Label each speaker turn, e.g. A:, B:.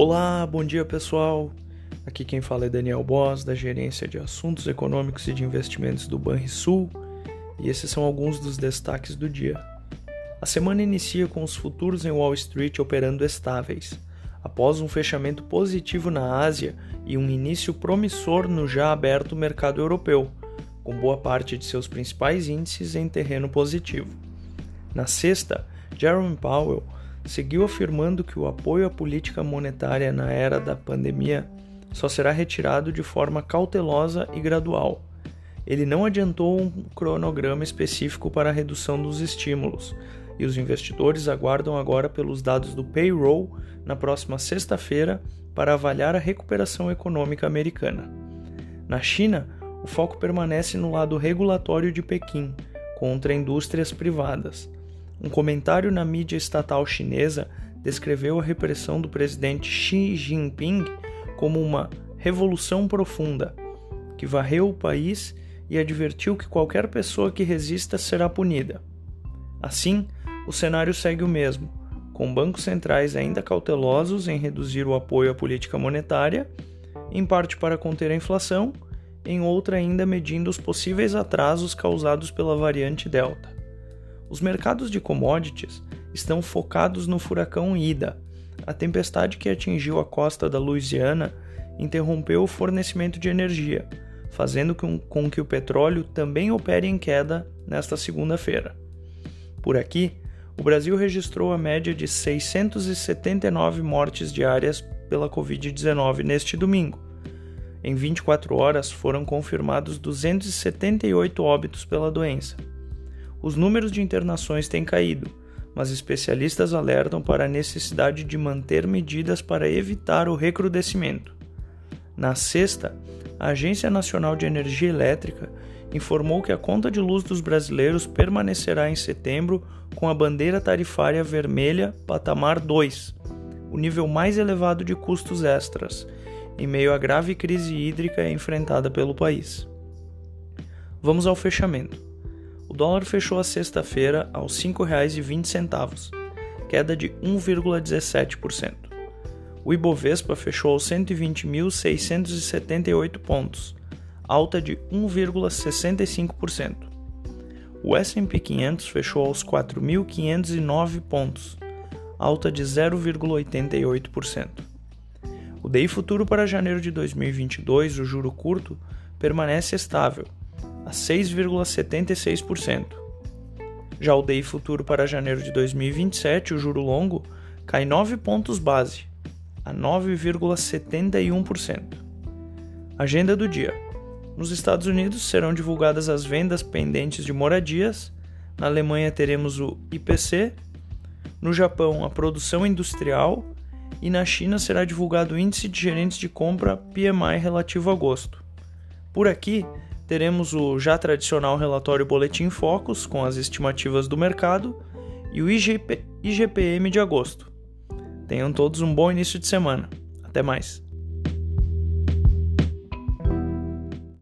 A: Olá, bom dia pessoal. Aqui quem fala é Daniel Boss, da Gerência de Assuntos Econômicos e de Investimentos do Banrisul, e esses são alguns dos destaques do dia. A semana inicia com os futuros em Wall Street operando estáveis, após um fechamento positivo na Ásia e um início promissor no já aberto mercado europeu, com boa parte de seus principais índices em terreno positivo. Na sexta, Jerome Powell seguiu afirmando que o apoio à política monetária na era da pandemia só será retirado de forma cautelosa e gradual. Ele não adiantou um cronograma específico para a redução dos estímulos, e os investidores aguardam agora pelos dados do payroll na próxima sexta-feira para avaliar a recuperação econômica americana. Na China, o foco permanece no lado regulatório de Pequim contra indústrias privadas um comentário na mídia estatal chinesa descreveu a repressão do presidente Xi Jinping como uma revolução profunda que varreu o país e advertiu que qualquer pessoa que resista será punida. Assim, o cenário segue o mesmo, com bancos centrais ainda cautelosos em reduzir o apoio à política monetária, em parte para conter a inflação, em outra ainda medindo os possíveis atrasos causados pela variante Delta. Os mercados de commodities estão focados no furacão Ida. A tempestade que atingiu a costa da Louisiana interrompeu o fornecimento de energia, fazendo com que o petróleo também opere em queda nesta segunda-feira. Por aqui, o Brasil registrou a média de 679 mortes diárias pela Covid-19 neste domingo. Em 24 horas foram confirmados 278 óbitos pela doença. Os números de internações têm caído, mas especialistas alertam para a necessidade de manter medidas para evitar o recrudescimento. Na sexta, a Agência Nacional de Energia Elétrica informou que a conta de luz dos brasileiros permanecerá em setembro com a bandeira tarifária vermelha patamar 2, o nível mais elevado de custos extras, em meio à grave crise hídrica enfrentada pelo país. Vamos ao fechamento. O dólar fechou a sexta-feira aos R$ 5,20, queda de 1,17%. O Ibovespa fechou aos 120.678 pontos, alta de 1,65%. O S&P 500 fechou aos 4.509 pontos, alta de 0,88%. O DI futuro para janeiro de 2022, o juro curto, permanece estável, a 6,76%. Já o DI futuro para janeiro de 2027, o juro longo, cai 9 pontos base, a 9,71%. Agenda do dia. Nos Estados Unidos serão divulgadas as vendas pendentes de moradias, na Alemanha teremos o IPC, no Japão a produção industrial e na China será divulgado o índice de gerentes de compra PMI relativo a agosto. Por aqui, teremos o já tradicional relatório Boletim Focus com as estimativas do mercado e o IGP, IGPM de agosto. Tenham todos um bom início de semana. Até mais.